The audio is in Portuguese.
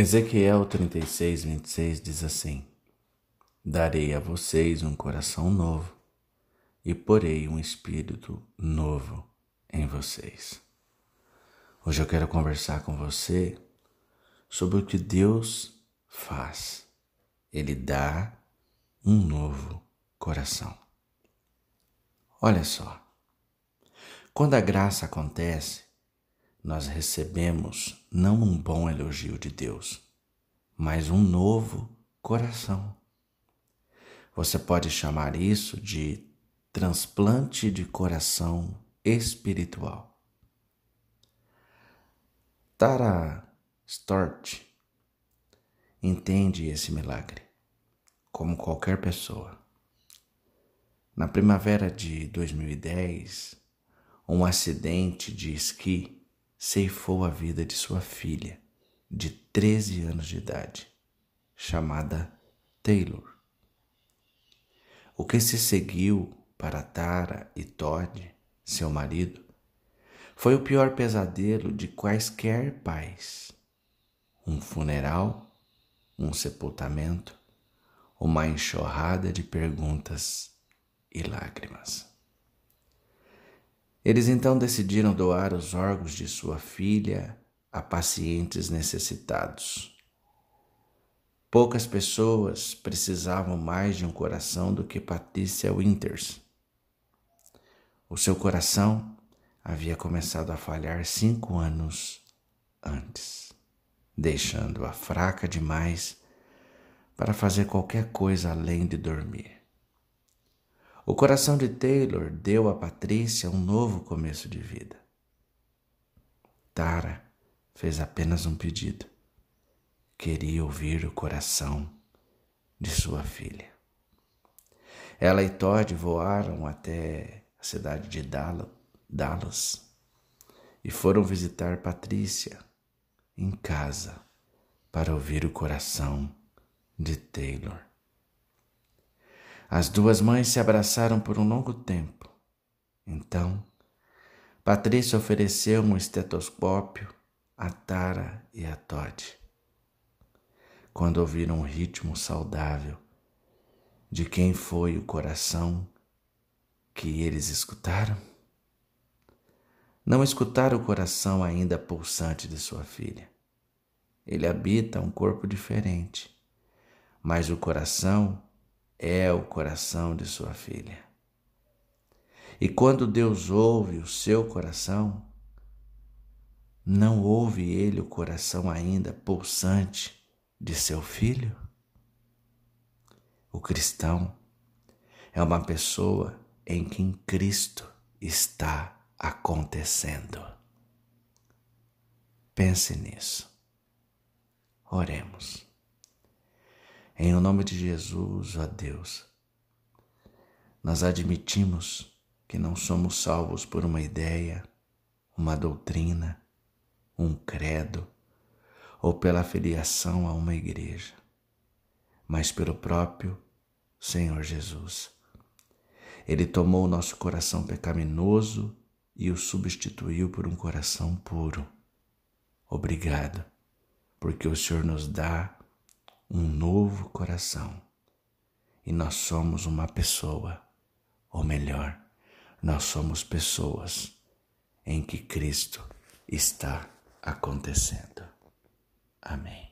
Ezequiel 36, 26 diz assim: Darei a vocês um coração novo e porei um espírito novo em vocês. Hoje eu quero conversar com você sobre o que Deus faz. Ele dá um novo coração. Olha só, quando a graça acontece, nós recebemos não um bom elogio de Deus, mas um novo coração. Você pode chamar isso de transplante de coração espiritual. Tara Stort entende esse milagre, como qualquer pessoa. Na primavera de 2010, um acidente de esqui ceifou a vida de sua filha, de 13 anos de idade, chamada Taylor. O que se seguiu para Tara e Todd, seu marido, foi o pior pesadelo de quaisquer pais. Um funeral, um sepultamento, uma enxurrada de perguntas e lágrimas. Eles então decidiram doar os órgãos de sua filha a pacientes necessitados. Poucas pessoas precisavam mais de um coração do que Patricia Winters. O seu coração havia começado a falhar cinco anos antes, deixando-a fraca demais para fazer qualquer coisa além de dormir. O coração de Taylor deu a Patrícia um novo começo de vida. Tara fez apenas um pedido. Queria ouvir o coração de sua filha. Ela e Todd voaram até a cidade de Dallas e foram visitar Patrícia em casa para ouvir o coração de Taylor. As duas mães se abraçaram por um longo tempo. Então, Patrícia ofereceu um estetoscópio a Tara e a Todd. Quando ouviram o ritmo saudável de quem foi o coração que eles escutaram, não escutaram o coração ainda pulsante de sua filha. Ele habita um corpo diferente, mas o coração é o coração de sua filha. E quando Deus ouve o seu coração, não ouve ele o coração ainda pulsante de seu filho? O cristão é uma pessoa em quem Cristo está acontecendo. Pense nisso. Oremos. Em nome de Jesus, ó Deus, nós admitimos que não somos salvos por uma ideia, uma doutrina, um credo ou pela filiação a uma igreja, mas pelo próprio Senhor Jesus. Ele tomou o nosso coração pecaminoso e o substituiu por um coração puro. Obrigado, porque o Senhor nos dá um novo coração. E nós somos uma pessoa, ou melhor, nós somos pessoas em que Cristo está acontecendo. Amém.